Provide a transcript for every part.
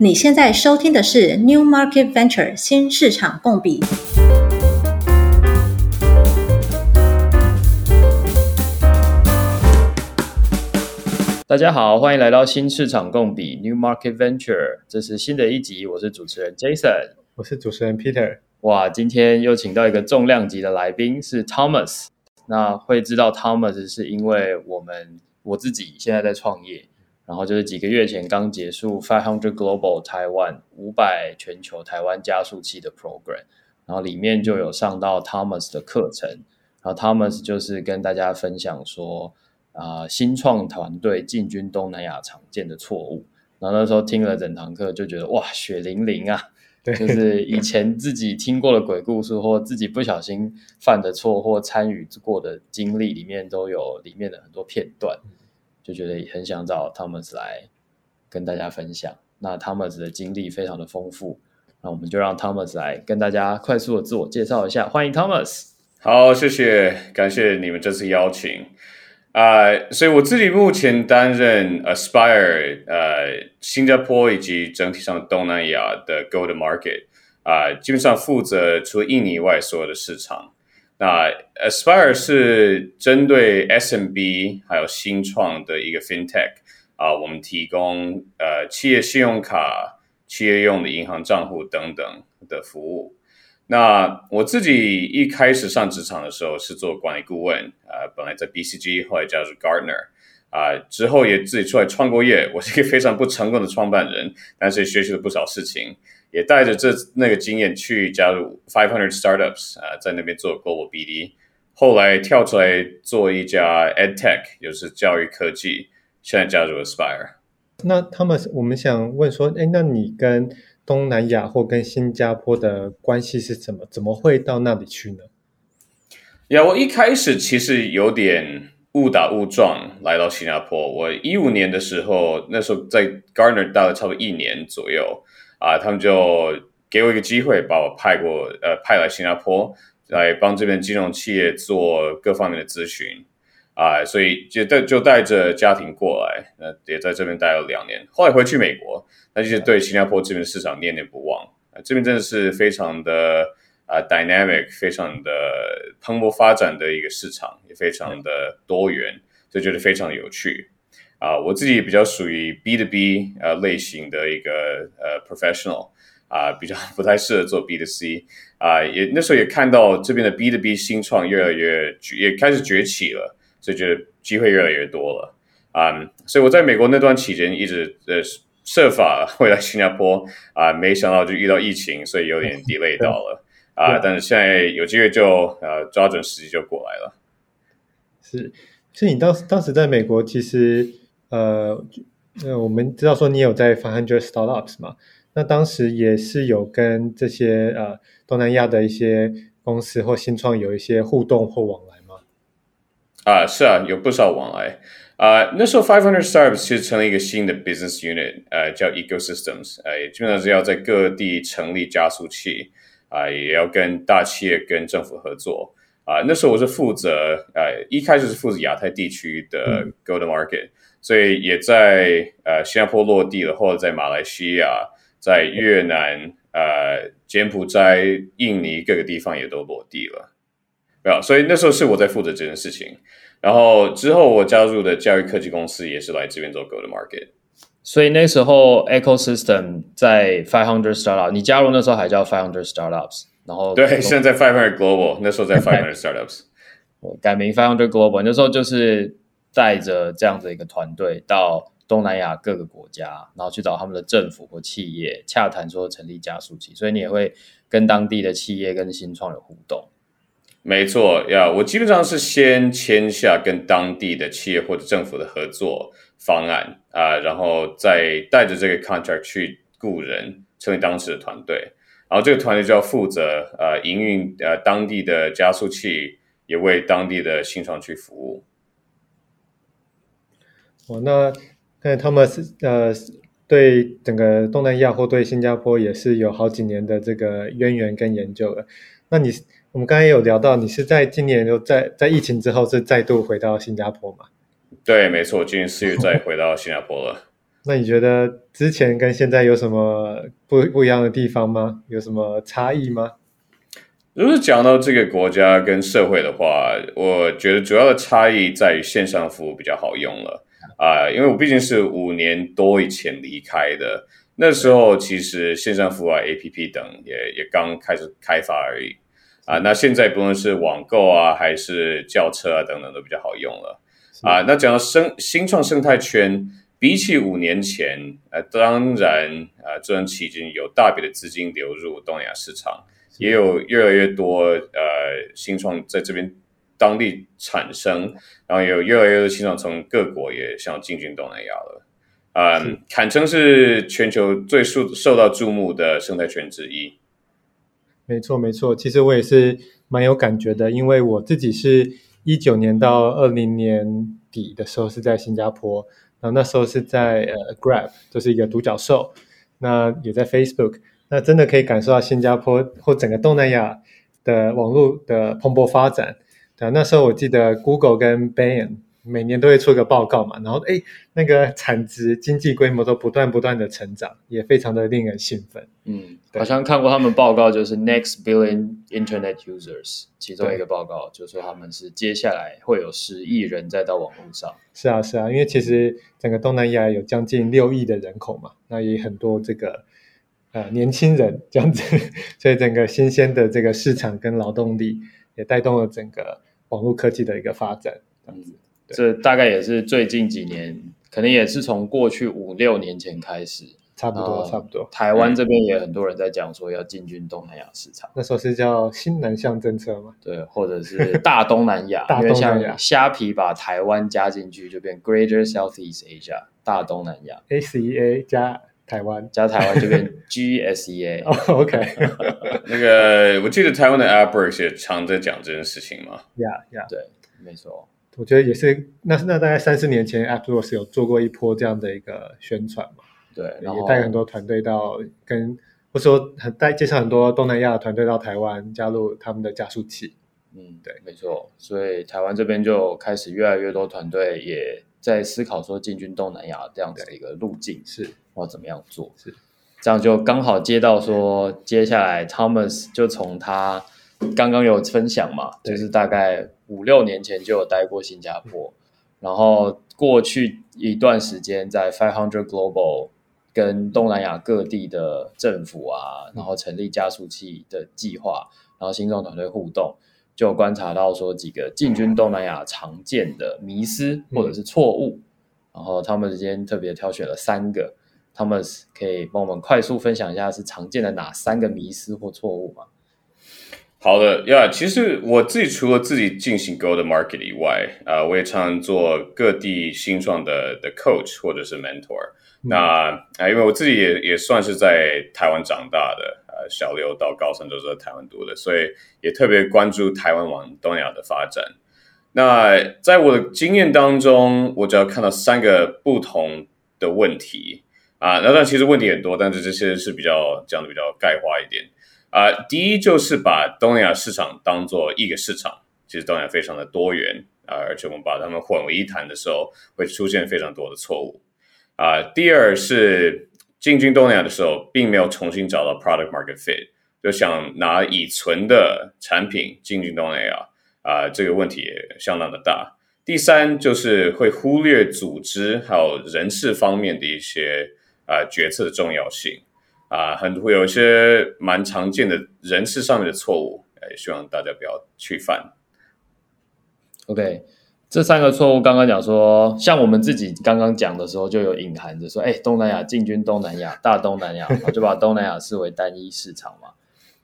你现在收听的是 New Market Venture 新市场共比。大家好，欢迎来到新市场共比 New Market Venture，这是新的一集，我是主持人 Jason，我是主持人 Peter。哇，今天又请到一个重量级的来宾，是 Thomas。那会知道 Thomas 是因为我们我自己现在在创业。然后就是几个月前刚结束 Five Hundred Global Taiwan 五百全球台湾加速器的 program，然后里面就有上到 Thomas 的课程，然后 Thomas 就是跟大家分享说啊、呃、新创团队进军东南亚常见的错误，然后那时候听了整堂课就觉得哇血淋淋啊，就是以前自己听过的鬼故事或自己不小心犯的错或参与过的经历里面都有里面的很多片段。就觉得很想找 Thomas 来跟大家分享。那 Thomas 的经历非常的丰富，那我们就让 Thomas 来跟大家快速的自我介绍一下。欢迎 Thomas。好，谢谢，感谢你们这次邀请。啊、所以我自己目前担任 Aspire 呃新加坡以及整体上东南亚的 Go to Market 啊、基本上负责除了印尼以外所有的市场。那 Aspire 是针对 SMB 还有新创的一个 FinTech 啊，我们提供呃企业信用卡、企业用的银行账户等等的服务。那我自己一开始上职场的时候是做管理顾问，呃，本来在 BCG，后来加入 Gartner，啊，之后也自己出来创过业。我是一个非常不成功的创办人，但是也学习了不少事情。也带着这那个经验去加入 Five Hundred Startups 啊，在那边做 Global BD，后来跳出来做一家 EdTech，就是教育科技，现在加入 Aspire。那他们，我们想问说，哎，那你跟东南亚或跟新加坡的关系是怎么？怎么会到那里去呢？呀，我一开始其实有点误打误撞来到新加坡。我一五年的时候，那时候在 Gartner 待了差不多一年左右。啊，他们就给我一个机会，把我派过，呃，派来新加坡，来帮这边金融企业做各方面的咨询，啊，所以就带就带着家庭过来，那也在这边待了两年，后来回去美国，那就是对新加坡这边市场念念不忘，啊，这边真的是非常的啊 dynamic，非常的蓬勃发展的一个市场，也非常的多元，就觉得非常有趣。啊，uh, 我自己比较属于 B 的 B 呃类型的一个呃 professional 啊，比较不太适合做 B 的 C 啊，也那时候也看到这边的 B 的 B 新创越来越也开始崛起了，所以觉得机会越来越多了啊，所以我在美国那段期间一直呃设法回来新加坡啊，没想到就遇到疫情，所以有点 delay 到了啊，但是现在有机会就呃抓准时机就过来了。是，所以你当时当时在美国其实。呃，那，我们知道说你有在 Five Hundred Startups 嘛？那当时也是有跟这些呃东南亚的一些公司或新创有一些互动或往来吗？啊，是啊，有不少往来。啊，那时候 Five Hundred Startups 其实成立一个新的 business unit，呃，叫 Ecosystems，呃，也基本上是要在各地成立加速器，啊，也要跟大企业跟政府合作。啊，那时候我是负责，呃，一开始是负责亚太地区的 Go to Market。嗯所以也在呃新加坡落地了，或者在马来西亚、在越南、呃柬埔寨、印尼各个地方也都落地了，没有？所以那时候是我在负责这件事情。然后之后我加入的教育科技公司也是来这边做 Go to Market。所以那时候 Ecosystem 在 five hundred Startups，你加入那时候还叫 five hundred Startups，然后对，现在 Five Hundred Global，那时候在 five hundred Startups，改名 five hundred Global，那时候就是。带着这样的一个团队到东南亚各个国家，然后去找他们的政府或企业洽谈，说成立加速器。所以你也会跟当地的企业跟新创有互动。没错呀，我基本上是先签下跟当地的企业或者政府的合作方案啊，然后再带着这个 contract 去雇人成为当时的团队，然后这个团队就要负责呃营运呃当地的加速器，也为当地的新创去服务。哦，那那他们是呃，对整个东南亚或对新加坡也是有好几年的这个渊源跟研究了。那你我们刚才有聊到，你是在今年又在在疫情之后是再度回到新加坡吗？对，没错，今年四月再回到新加坡了。那你觉得之前跟现在有什么不不一样的地方吗？有什么差异吗？如果讲到这个国家跟社会的话，我觉得主要的差异在于线上服务比较好用了啊、呃，因为我毕竟是五年多以前离开的，那时候其实线上服务啊、APP 等也也刚开始开发而已啊、呃。那现在不论是网购啊，还是轿车啊等等，都比较好用了啊、呃。那讲到生新创生态圈。比起五年前，呃，当然，啊，这段期间有大笔的资金流入东南亚市场，也有越来越多呃新创在这边当地产生，然后也有越来越多新创从各国也想要进军东南亚了，呃，是堪称是全球最受受到注目的生态圈之一。没错，没错，其实我也是蛮有感觉的，因为我自己是一九年到二零年底的时候是在新加坡。然后那时候是在呃 Grab，就是一个独角兽，那也在 Facebook，那真的可以感受到新加坡或整个东南亚的网络的蓬勃发展。对，那时候我记得 Google 跟 Bain。每年都会出个报告嘛，然后哎，那个产值、经济规模都不断不断的成长，也非常的令人兴奋。嗯，好像看过他们报告，就是 Next Billion Internet Users，其中一个报告就说他们是接下来会有十亿人再到网络上。是啊，是啊，因为其实整个东南亚有将近六亿的人口嘛，那也很多这个呃年轻人这样子，所以整个新鲜的这个市场跟劳动力也带动了整个网络科技的一个发展，这样子。这大概也是最近几年，可能也是从过去五六年前开始，差不多差不多。台湾这边也很多人在讲说要进军东南亚市场，那时候是叫新南向政策嘛？对，或者是大东南亚，大东南亚，因为像虾皮把台湾加进去，就变 Greater Southeast Asia，大东南亚。ASEA 加台湾，加台湾就变 GSEA。哦，OK。那个我记得台湾的 AppWorks 也常在讲这件事情嘛。Yeah, yeah，对，没错。我觉得也是，那那大概三四年前，AppWorks 有做过一波这样的一个宣传嘛，对，然后也带很多团队到跟，或者说很带介绍很多东南亚的团队到台湾加入他们的加速器。嗯，对，没错，所以台湾这边就开始越来越多团队也在思考说进军东南亚这样子的一个路径是要怎么样做，是这样就刚好接到说接下来 Thomas 就从他刚刚有分享嘛，就是大概。五六年前就有待过新加坡，然后过去一段时间在 Five Hundred Global 跟东南亚各地的政府啊，然后成立加速器的计划，然后新创团队互动，就有观察到说几个进军东南亚常见的迷失或者是错误，然后他们之间特别挑选了三个，他们可以帮我们快速分享一下是常见的哪三个迷失或错误吗？好的呀，yeah, 其实我自己除了自己进行 Go to Market 以外，啊、呃，我也常常做各地新创的的 Coach 或者是 Mentor。嗯、那啊，因为我自己也也算是在台湾长大的，呃，小六到高三都是在台湾读的，所以也特别关注台湾往东亚的发展。那在我的经验当中，我只要看到三个不同的问题啊，那但其实问题很多，但是这些是比较讲的比较概括一点。啊、第一就是把东亚市场当做一个市场，其实东亚非常的多元啊、而且我们把它们混为一谈的时候，会出现非常多的错误啊、第二是进军东南亚的时候，并没有重新找到 product market fit，就想拿已存的产品进军东南亚啊、这个问题也相当的大。第三就是会忽略组织还有人事方面的一些啊、决策的重要性。啊，很会有一些蛮常见的人事上面的错误，也希望大家不要去犯。OK，这三个错误刚刚讲说，像我们自己刚刚讲的时候，就有隐含着说，哎，东南亚进军东南亚，大东南亚，就把东南亚视为单一市场嘛。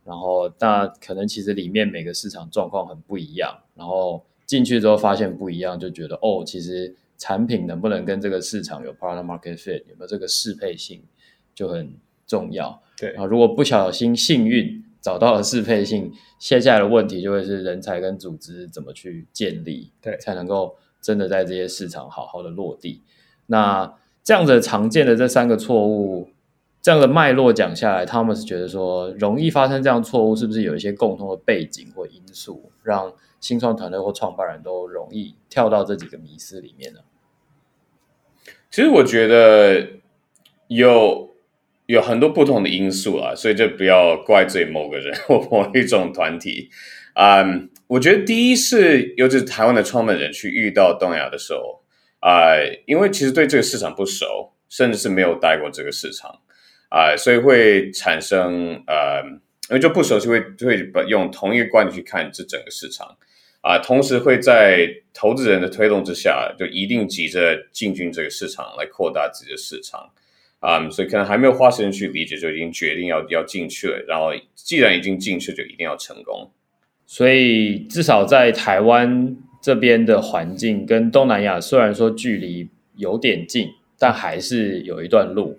然后，那可能其实里面每个市场状况很不一样，然后进去之后发现不一样，就觉得哦，其实产品能不能跟这个市场有 product market fit，有没有这个适配性，就很。重要，对啊，如果不小心幸运找到了适配性，接下来的问题就会是人才跟组织怎么去建立，对，才能够真的在这些市场好好的落地。那这样子常见的这三个错误，这样的脉络讲下来，他们是觉得说容易发生这样错误，是不是有一些共同的背景或因素，让新创团队或创办人都容易跳到这几个迷思里面呢？其实我觉得。有有很多不同的因素啊，所以就不要怪罪某个人 或某一种团体。嗯、um,，我觉得第一是，尤其是台湾的创办人去遇到东亚的时候，啊、因为其实对这个市场不熟，甚至是没有待过这个市场，啊、所以会产生呃因为就不熟悉，会会用同一个观点去看这整个市场。啊，同时会在投资人的推动之下，就一定急着进军这个市场来扩大自己的市场，啊、所以可能还没有花时间去理解，就已经决定要要进去了。然后既然已经进去，就一定要成功。所以至少在台湾这边的环境跟东南亚虽然说距离有点近，但还是有一段路。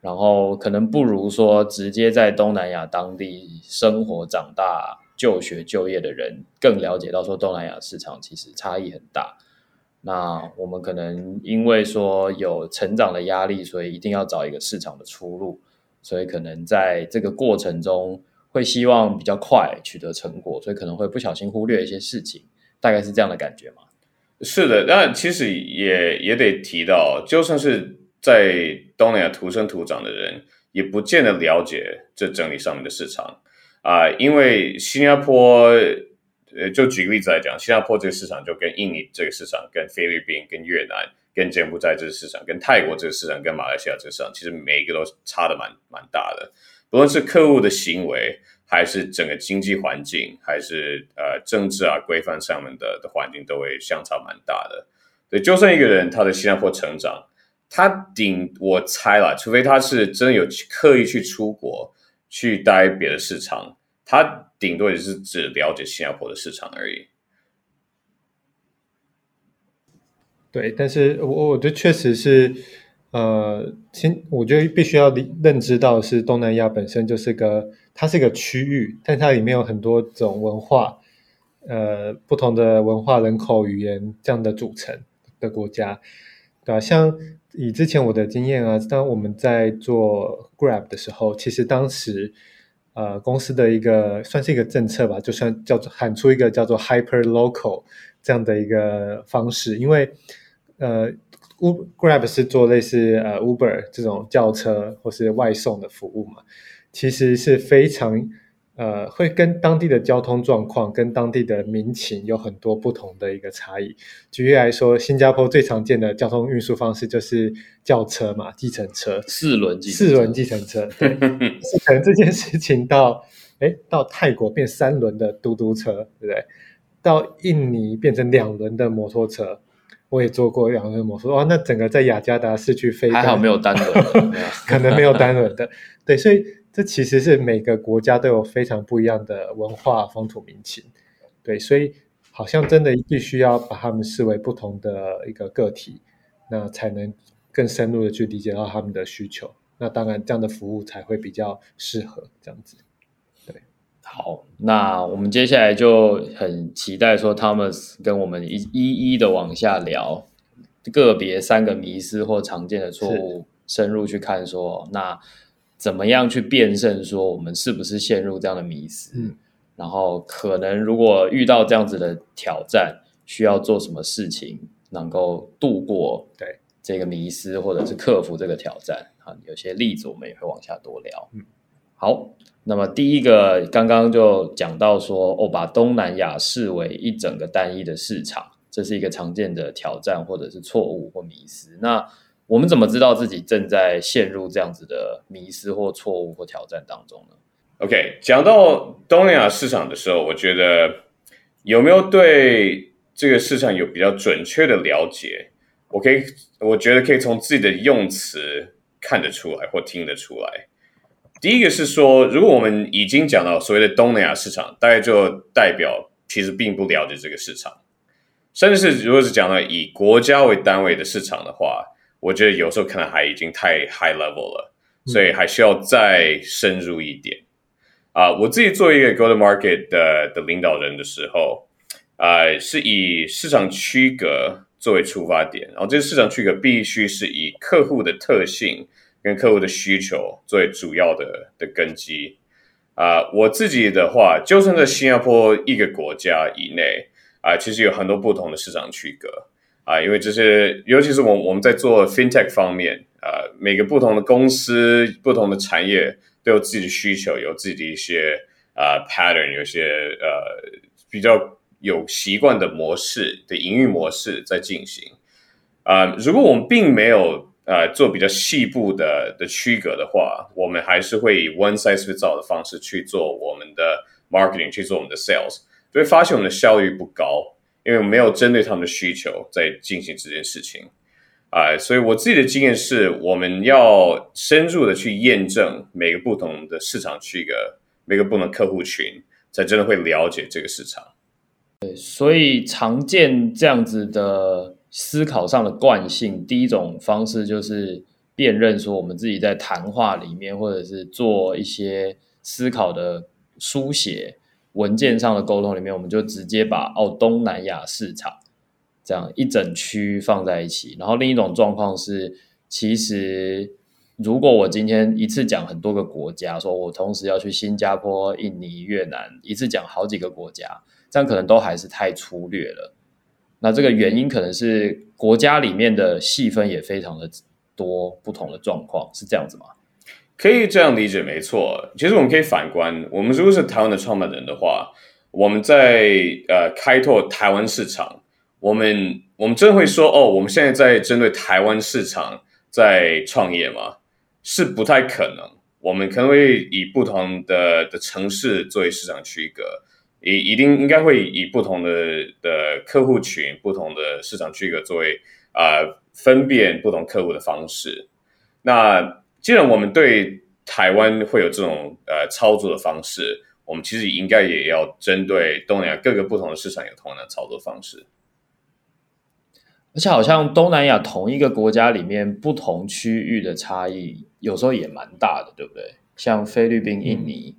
然后可能不如说直接在东南亚当地生活长大。就学就业的人更了解到说东南亚市场其实差异很大。那我们可能因为说有成长的压力，所以一定要找一个市场的出路，所以可能在这个过程中会希望比较快取得成果，所以可能会不小心忽略一些事情，大概是这样的感觉嘛？是的，但其实也也得提到，就算是在东南亚土生土长的人，也不见得了解这整体上面的市场。啊、因为新加坡，呃，就举个例子来讲，新加坡这个市场就跟印尼这个市场、跟菲律宾、跟越南、跟柬埔寨这个市场、跟泰国这个市场、跟马来西亚这个市场，其实每一个都差的蛮蛮大的。不论是客户的行为，还是整个经济环境，还是呃政治啊规范上面的的环境，都会相差蛮大的。所以，就算一个人他在新加坡成长，他顶我猜了，除非他是真的有刻意去出国。去待别的市场，他顶多也是只了解新加坡的市场而已。对，但是我我觉得确实是，呃，先我觉得必须要认知到是东南亚本身就是个，它是一个区域，但它里面有很多种文化，呃，不同的文化、人口、语言这样的组成的国家，对吧？像。以之前我的经验啊，当我们在做 Grab 的时候，其实当时呃公司的一个算是一个政策吧，就算叫做喊出一个叫做 Hyper Local 这样的一个方式，因为呃 Grab 是做类似呃 Uber 这种轿车或是外送的服务嘛，其实是非常。呃，会跟当地的交通状况、跟当地的民情有很多不同的一个差异。举例来说，新加坡最常见的交通运输方式就是轿车嘛，计程车，四轮计四轮计程车。对，是可能这件事情到哎到泰国变三轮的嘟嘟车，对不对？到印尼变成两轮的摩托车，我也坐过两轮摩托车。哇，那整个在雅加达市区飞，还好没有单轮，可能没有单轮的。对，所以。这其实是每个国家都有非常不一样的文化、风土民情，对，所以好像真的必须要把他们视为不同的一个个体，那才能更深入的去理解到他们的需求。那当然，这样的服务才会比较适合这样子。对，好，那我们接下来就很期待说，Thomas 跟我们一一一的往下聊个别三个迷思或常见的错误，深入去看说那。怎么样去辨认说我们是不是陷入这样的迷思？嗯，然后可能如果遇到这样子的挑战，需要做什么事情能够度过对这个迷思，或者是克服这个挑战？啊，有些例子我们也会往下多聊。嗯，好，那么第一个刚刚就讲到说，哦，把东南亚视为一整个单一的市场，这是一个常见的挑战或者是错误或迷思。那我们怎么知道自己正在陷入这样子的迷思或错误或挑战当中呢？OK，讲到东南亚市场的时候，我觉得有没有对这个市场有比较准确的了解？我可以，我觉得可以从自己的用词看得出来或听得出来。第一个是说，如果我们已经讲到所谓的东南亚市场，大概就代表其实并不了解这个市场，甚至是如果是讲到以国家为单位的市场的话。我觉得有时候可能还已经太 high level 了，所以还需要再深入一点。啊、嗯呃，我自己作为一个 go to market 的的领导人的时候，啊、呃，是以市场区隔作为出发点，然后这个市场区隔必须是以客户的特性跟客户的需求作为主要的的根基。啊、呃，我自己的话，就算在新加坡一个国家以内，啊、呃，其实有很多不同的市场区隔。啊，因为这些，尤其是我我们在做 fintech 方面啊，每个不同的公司、不同的产业都有自己的需求，有自己的一些啊 pattern，有些呃比较有习惯的模式的营运模式在进行。啊、如果我们并没有呃做比较细部的的区隔的话，我们还是会以 one size fits all 的方式去做我们的 marketing，去做我们的 sales，就会发现我们的效率不高，因为没有针对他们的需求在进行这件事情。啊所以我自己的经验是，我们要深入的去验证每个不同的市场区隔，每个不同客户群，才真的会了解这个市场。对，所以常见这样子的思考上的惯性，第一种方式就是辨认说，我们自己在谈话里面，或者是做一些思考的书写文件上的沟通里面，我们就直接把哦东南亚市场。这样一整区放在一起，然后另一种状况是，其实如果我今天一次讲很多个国家，说我同时要去新加坡、印尼、越南，一次讲好几个国家，这样可能都还是太粗略了。那这个原因可能是国家里面的细分也非常的多，不同的状况是这样子吗？可以这样理解，没错。其实我们可以反观，我们如果是台湾的创办人的话，我们在呃开拓台湾市场。我们我们真会说哦，我们现在在针对台湾市场在创业吗？是不太可能。我们可能会以不同的的城市作为市场区隔，一一定应该会以不同的的客户群、不同的市场区隔作为啊、分辨不同客户的方式。那既然我们对台湾会有这种呃操作的方式，我们其实应该也要针对东南亚各个不同的市场有同样的操作方式。而且好像东南亚同一个国家里面不同区域的差异，有时候也蛮大的，对不对？像菲律宾、印尼，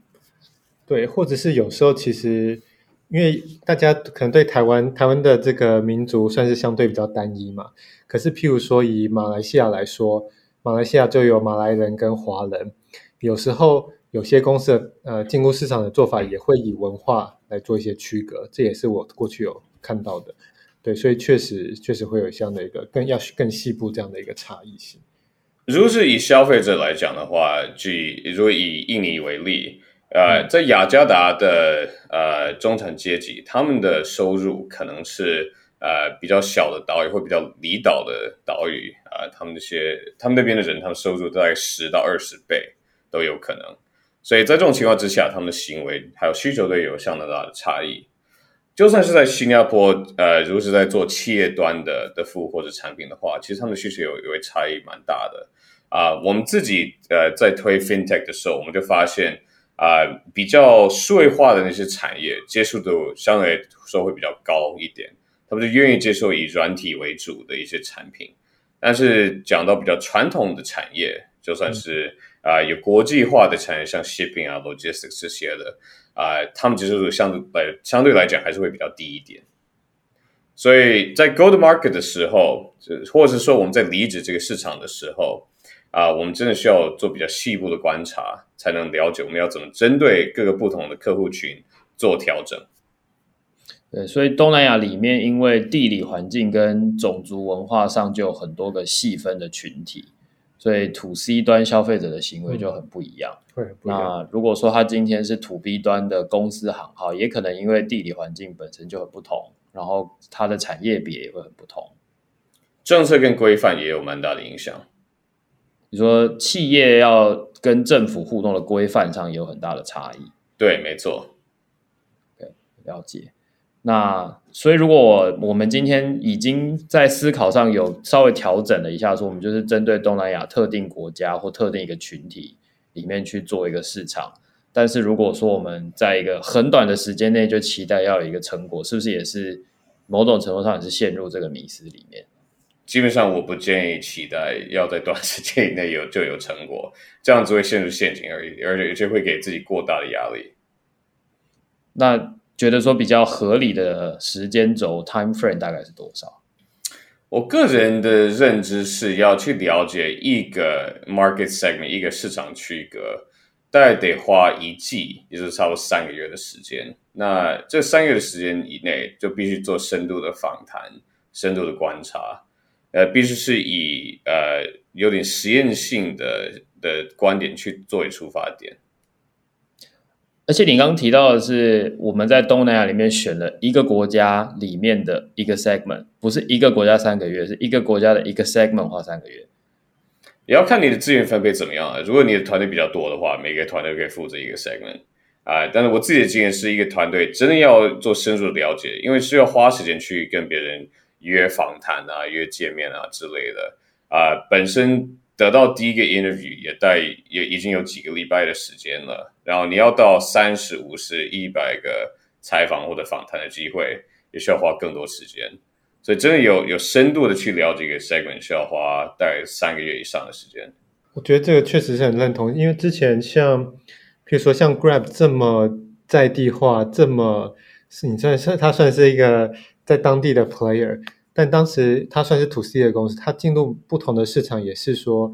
对，或者是有时候其实因为大家可能对台湾台湾的这个民族算是相对比较单一嘛。可是譬如说以马来西亚来说，马来西亚就有马来人跟华人，有时候有些公司的呃进入市场的做法也会以文化来做一些区隔，这也是我过去有看到的。对，所以确实确实会有这样的一个更要更细部这样的一个差异性。如果是以消费者来讲的话，举如果以印尼为例，呃，在雅加达的呃中产阶级，他们的收入可能是呃比较小的岛屿或比较离岛的岛屿他们那些他们那边的人，他们收入大概十到二十倍都有可能。所以在这种情况之下，他们的行为还有需求都有相当大的差异。就算是在新加坡，呃，如果是在做企业端的的服务或者产品的话，其实他们的需求有有一差异蛮大的啊、我们自己呃在推 FinTech 的时候，我们就发现啊、比较数位化的那些产业接受度相对来说会比较高一点，他们就愿意接受以软体为主的一些产品。但是讲到比较传统的产业，就算是啊、呃、有国际化的产业，像 shipping 啊、logistics 这些的。啊、呃，他们其实相对来相对来讲还是会比较低一点，所以在 go to market 的时候，或者是说我们在离职这个市场的时候，啊、呃，我们真的需要做比较细部的观察，才能了解我们要怎么针对各个不同的客户群做调整。对，所以东南亚里面，因为地理环境跟种族文化上就有很多个细分的群体。所以 to C 端消费者的行为就很不一样。对、嗯，那如果说他今天是 to B 端的公司行号，也可能因为地理环境本身就很不同，然后它的产业别也会很不同。政策跟规范也有蛮大的影响。你说企业要跟政府互动的规范上也有很大的差异。对，没错。对，了解。那所以，如果我们今天已经在思考上有稍微调整了一下，说我们就是针对东南亚特定国家或特定一个群体里面去做一个市场，但是如果说我们在一个很短的时间内就期待要有一个成果，是不是也是某种程度上也是陷入这个迷思里面？基本上，我不建议期待要在短时间以内有就有成果，这样子会陷入陷阱而已，而且而且会给自己过大的压力。那。觉得说比较合理的时间轴 time frame 大概是多少？我个人的认知是要去了解一个 market segment 一个市场区隔，大概得花一季，也就是差不多三个月的时间。那这三个月的时间以内，就必须做深度的访谈、深度的观察。呃，必须是以呃有点实验性的的观点去作为出发点。而且你刚刚提到的是，我们在东南亚里面选了一个国家里面的一个 segment，不是一个国家三个月，是一个国家的一个 segment 花三个月。也要看你的资源分配怎么样啊。如果你的团队比较多的话，每个团队可以负责一个 segment 啊。但是我自己的经验是一个团队真的要做深入的了解，因为需要花时间去跟别人约访谈啊、约见面啊之类的啊。本身得到第一个 interview 也带也已经有几个礼拜的时间了，然后你要到三十五十一百个采访或者访谈的机会，也需要花更多时间。所以真的有有深度的去了解一个 segment，需要花大概三个月以上的时间。我觉得这个确实是很认同，因为之前像，比如说像 Grab 这么在地化，这么是你算是它算是一个在当地的 player，但当时它算是 to C 的公司，它进入不同的市场也是说，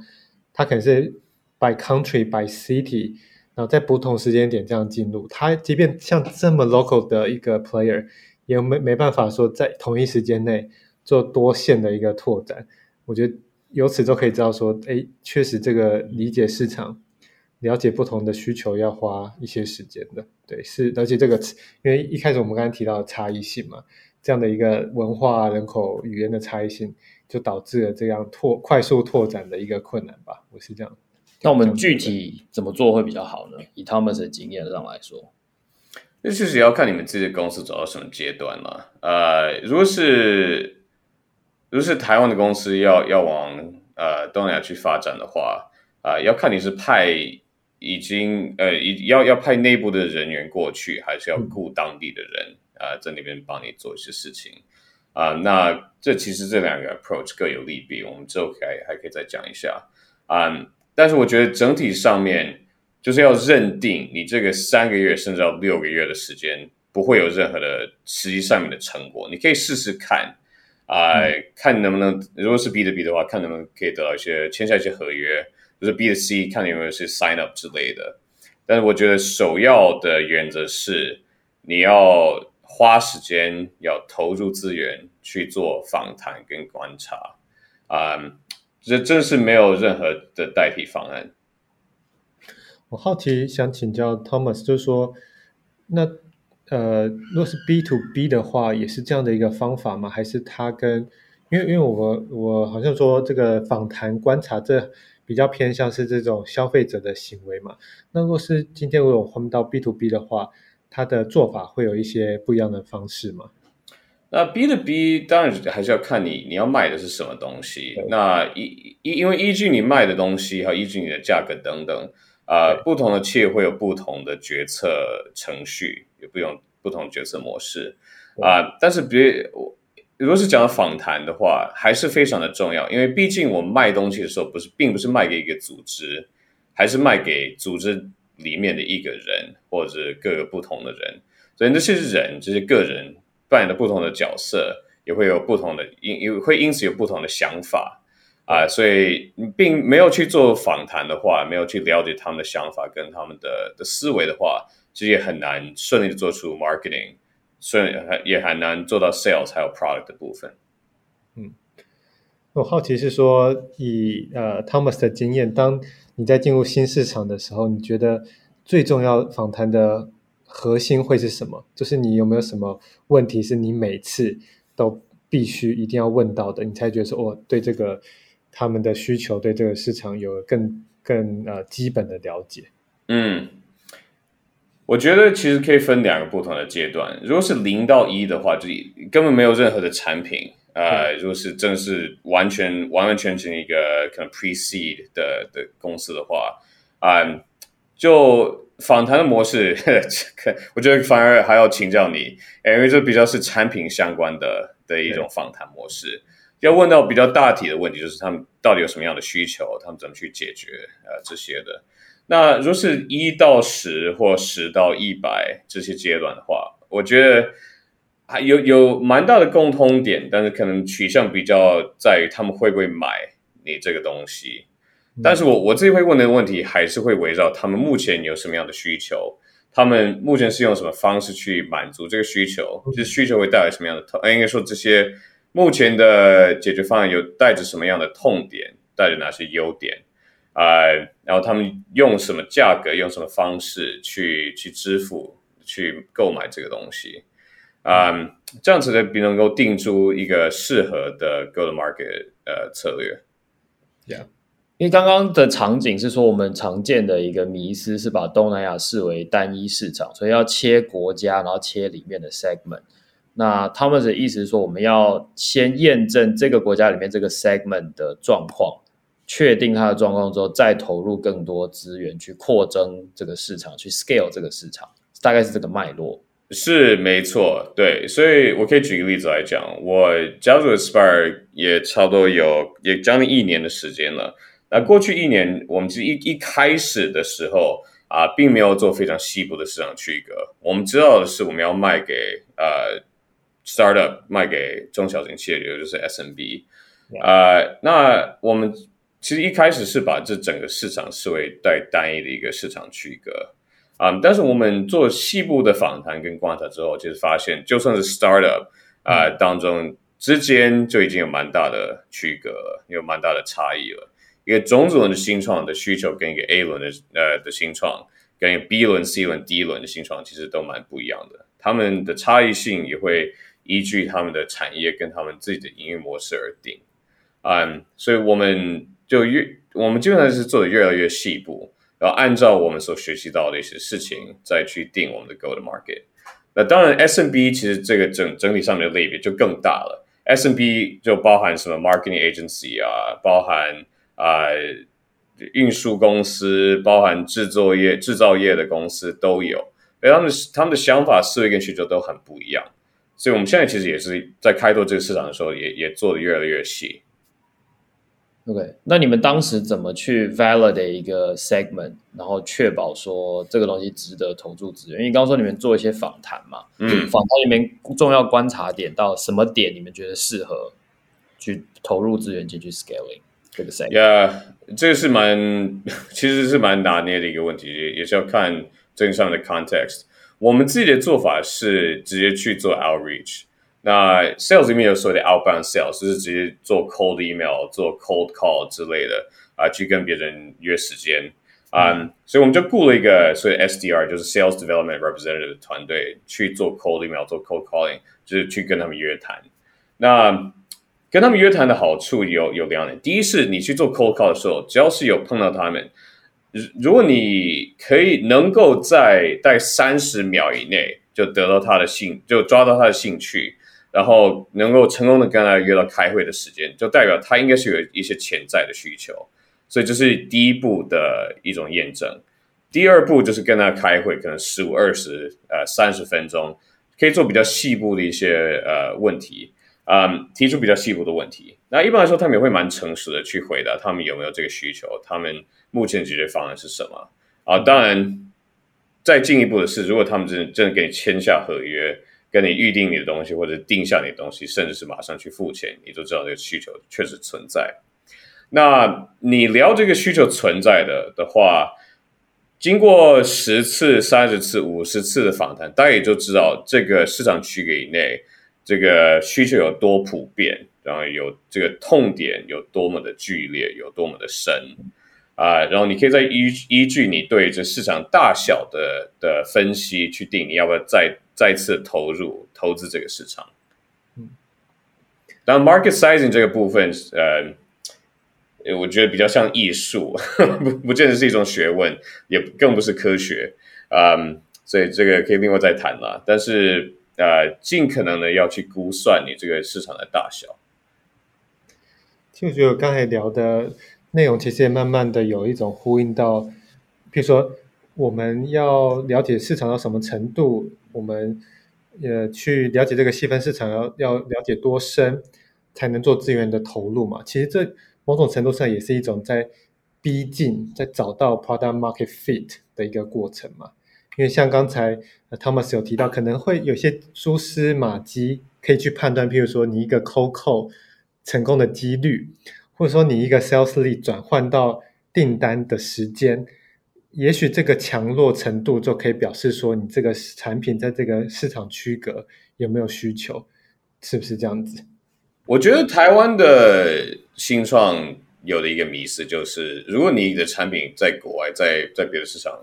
它可能是 by country by city，然后在不同时间点这样进入。它即便像这么 local 的一个 player。也没没办法说在同一时间内做多线的一个拓展，我觉得由此都可以知道说，哎，确实这个理解市场、了解不同的需求要花一些时间的。对，是，而且这个因为一开始我们刚才提到的差异性嘛，这样的一个文化、人口、语言的差异性，就导致了这样拓快速拓展的一个困难吧。我是这样。那我们具体怎么做会比较好呢？以他们的经验上来说。那确实也要看你们自己的公司走到什么阶段了。呃，如果是如果是台湾的公司要要往呃东南亚去发展的话，啊、呃，要看你是派已经呃要要派内部的人员过去，还是要雇当地的人啊、呃、在那边帮你做一些事情啊、呃。那这其实这两个 approach 各有利弊，我们之后还还可以再讲一下啊、呃。但是我觉得整体上面。就是要认定你这个三个月甚至到六个月的时间不会有任何的实际上面的成果，你可以试试看，啊、看能不能，如果是 B 的 B 的话，看能不能可以得到一些签下一些合约，就是 B 的 C，看有没有是 sign up 之类的。但是我觉得首要的原则是你要花时间，要投入资源去做访谈跟观察，啊、呃，这真是没有任何的代替方案。我好奇想请教 Thomas，就是说，那呃，如果是 B to B 的话，也是这样的一个方法吗？还是他跟，因为因为我我好像说这个访谈观察，这比较偏向是这种消费者的行为嘛？那如果是今天我有换到 B to B 的话，他的做法会有一些不一样的方式吗？那 B to B 当然还是要看你你要卖的是什么东西。那依依因为依据你卖的东西，还有依据你的价格等等。啊、呃，不同的企业会有不同的决策程序，也不用不同决策模式啊、呃。但是别，如果是讲访谈的话，还是非常的重要，因为毕竟我们卖东西的时候，不是并不是卖给一个组织，还是卖给组织里面的一个人，或者各个不同的人。所以那些人，这些个人扮演的不同的角色，也会有不同的因，因会因此有不同的想法。啊，所以你并没有去做访谈的话，没有去了解他们的想法跟他们的的思维的话，其实也很难顺利的做出 marketing，顺也很难做到 sales 还有 product 的部分。嗯，我好奇是说，以呃 Thomas 的经验，当你在进入新市场的时候，你觉得最重要访谈的核心会是什么？就是你有没有什么问题是你每次都必须一定要问到的，你才觉得说，哦，对这个。他们的需求对这个市场有更更呃基本的了解。嗯，我觉得其实可以分两个不同的阶段。如果是零到一的话，就根本没有任何的产品、呃。如果是正是完全完完全全一个可能 pre-seed 的的公司的话，啊、呃，就访谈的模式，我觉得反而还要请教你，因为这比较是产品相关的的一种访谈模式。要问到比较大体的问题，就是他们到底有什么样的需求，他们怎么去解决呃这些的。那如果是一到十或十到一百这些阶段的话，我觉得还有有蛮大的共通点，但是可能取向比较在于他们会不会买你这个东西。但是我我自己会问的问题还是会围绕他们目前有什么样的需求，他们目前是用什么方式去满足这个需求，就是需求会带来什么样的痛，应该说这些。目前的解决方案有带着什么样的痛点，带着哪些优点啊、呃？然后他们用什么价格，用什么方式去去支付、去购买这个东西啊、呃？这样子的比能够定出一个适合的 go to market 呃策略。Yeah. 因为刚刚的场景是说，我们常见的一个迷思是把东南亚视为单一市场，所以要切国家，然后切里面的 segment。那他们的意思是说，我们要先验证这个国家里面这个 segment 的状况，确定它的状况之后，再投入更多资源去扩增这个市场，去 scale 这个市场，大概是这个脉络。是没错，对，所以我可以举个例子来讲，我加入 Aspire 也差不多有也将近一年的时间了。那过去一年，我们其实一一开始的时候啊，并没有做非常细部的市场区隔。我们知道的是，我们要卖给呃 startup，卖给中小型企业，也就是 SMB。啊、呃，那我们其实一开始是把这整个市场视为带单一的一个市场区隔啊、呃。但是我们做细部的访谈跟观察之后，就是发现，就算是 startup 啊、呃、当中之间就已经有蛮大的区隔了，有蛮大的差异了。一个种子轮的新创的需求跟一个 A 轮的呃的新创，跟一个 B 轮、C 轮、D 轮的新创其实都蛮不一样的，他们的差异性也会依据他们的产业跟他们自己的营运模式而定。嗯，所以我们就越我们基本上是做的越来越细部，然后按照我们所学习到的一些事情再去定我们的 Go to Market。那当然 SMB 其实这个整整体上面的类别就更大了，SMB 就包含什么 Marketing Agency 啊，包含。啊、运输公司包含制作业、制造业的公司都有，而他们他们的想法、思维跟需求都很不一样，所以我们现在其实也是在开拓这个市场的时候也，也也做得越来越细。OK，那你们当时怎么去 validate 一个 segment，然后确保说这个东西值得投注资源？因为刚刚说你们做一些访谈嘛，嗯，访谈里面重要观察点到什么点，你们觉得适合去投入资源进去 scaling？Yeah，这个是蛮，其实是蛮拿捏的一个问题，也是要看正上的 context。我们自己的做法是直接去做 outreach。那 sales 里面有所谓的 outbound sales，就是直接做 cold email、做 cold call 之类的啊，去跟别人约时间啊。Um, 所以我们就雇了一个所谓 SDR，就是 sales development representative 的团队去做 cold email、做 cold calling，就是去跟他们约谈。那跟他们约谈的好处有有两点，第一是你去做 cold call 的时候，只要是有碰到他们，如如果你可以能够在在三十秒以内就得到他的兴，就抓到他的兴趣，然后能够成功的跟他约到开会的时间，就代表他应该是有一些潜在的需求，所以这是第一步的一种验证。第二步就是跟他开会，可能十五、二十、呃三十分钟，可以做比较细部的一些呃问题。嗯，提出比较细部的问题。那一般来说，他们也会蛮诚实的去回答他们有没有这个需求，他们目前的解决方案是什么啊？当然，再进一步的是，如果他们真真的给你签下合约，跟你预定你的东西，或者定下你的东西，甚至是马上去付钱，你都知道这个需求确实存在。那你聊这个需求存在的的话，经过十次、三十次、五十次的访谈，大家也就知道这个市场区域以内。这个需求有多普遍，然后有这个痛点有多么的剧烈，有多么的深啊，然后你可以再依依据你对这市场大小的的分析去定你要不要再再次投入投资这个市场。嗯，当然 market sizing 这个部分，呃，我觉得比较像艺术，不不见得是一种学问，也更不是科学，嗯，所以这个可以另外再谈了，但是。呃，尽可能的要去估算你这个市场的大小。其实我觉得刚才聊的内容，其实也慢慢的有一种呼应到，比如说我们要了解市场到什么程度，我们呃去了解这个细分市场要要了解多深，才能做资源的投入嘛。其实这某种程度上也是一种在逼近，在找到 product market fit 的一个过程嘛。因为像刚才 Thomas 有提到，可能会有些蛛丝马迹可以去判断，譬如说你一个 COCO 成功的几率，或者说你一个 sales lead 转换到订单的时间，也许这个强弱程度就可以表示说你这个产品在这个市场区隔有没有需求，是不是这样子？我觉得台湾的新创有的一个迷思就是，如果你的产品在国外，在在别的市场，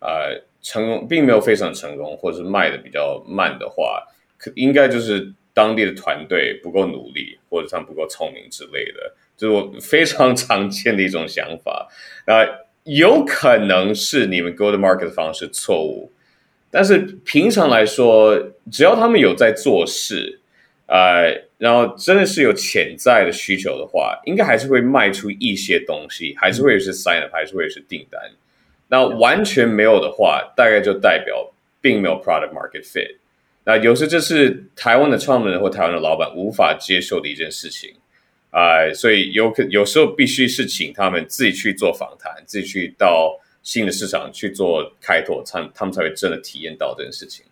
呃，成功并没有非常成功，或者是卖的比较慢的话，可应该就是当地的团队不够努力，或者他们不够聪明之类的，就是我非常常见的一种想法。那有可能是你们 go to market 的方式错误，但是平常来说，只要他们有在做事，呃，然后真的是有潜在的需求的话，应该还是会卖出一些东西，还是会是 sign up，还是会是订单。那完全没有的话，大概就代表并没有 product market fit。那有时这是台湾的创办人或台湾的老板无法接受的一件事情、呃，所以有可有时候必须是请他们自己去做访谈，自己去到新的市场去做开拓，他他们才会真的体验到这件事情。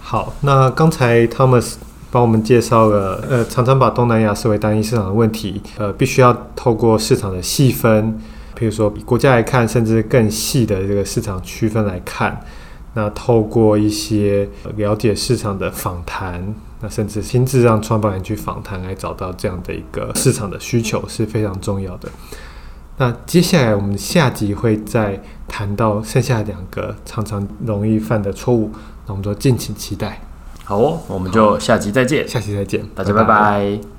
好，那刚才 Thomas 帮我们介绍了，呃，常常把东南亚视为单一市场的问题，呃，必须要透过市场的细分。比如说，比国家来看，甚至更细的这个市场区分来看，那透过一些了解市场的访谈，那甚至亲自让创办人去访谈，来找到这样的一个市场的需求是非常重要的。那接下来我们下集会再谈到剩下两个常常容易犯的错误，那我们就敬请期待。好哦，我们就下集再见，下期再见，大家拜拜。拜拜。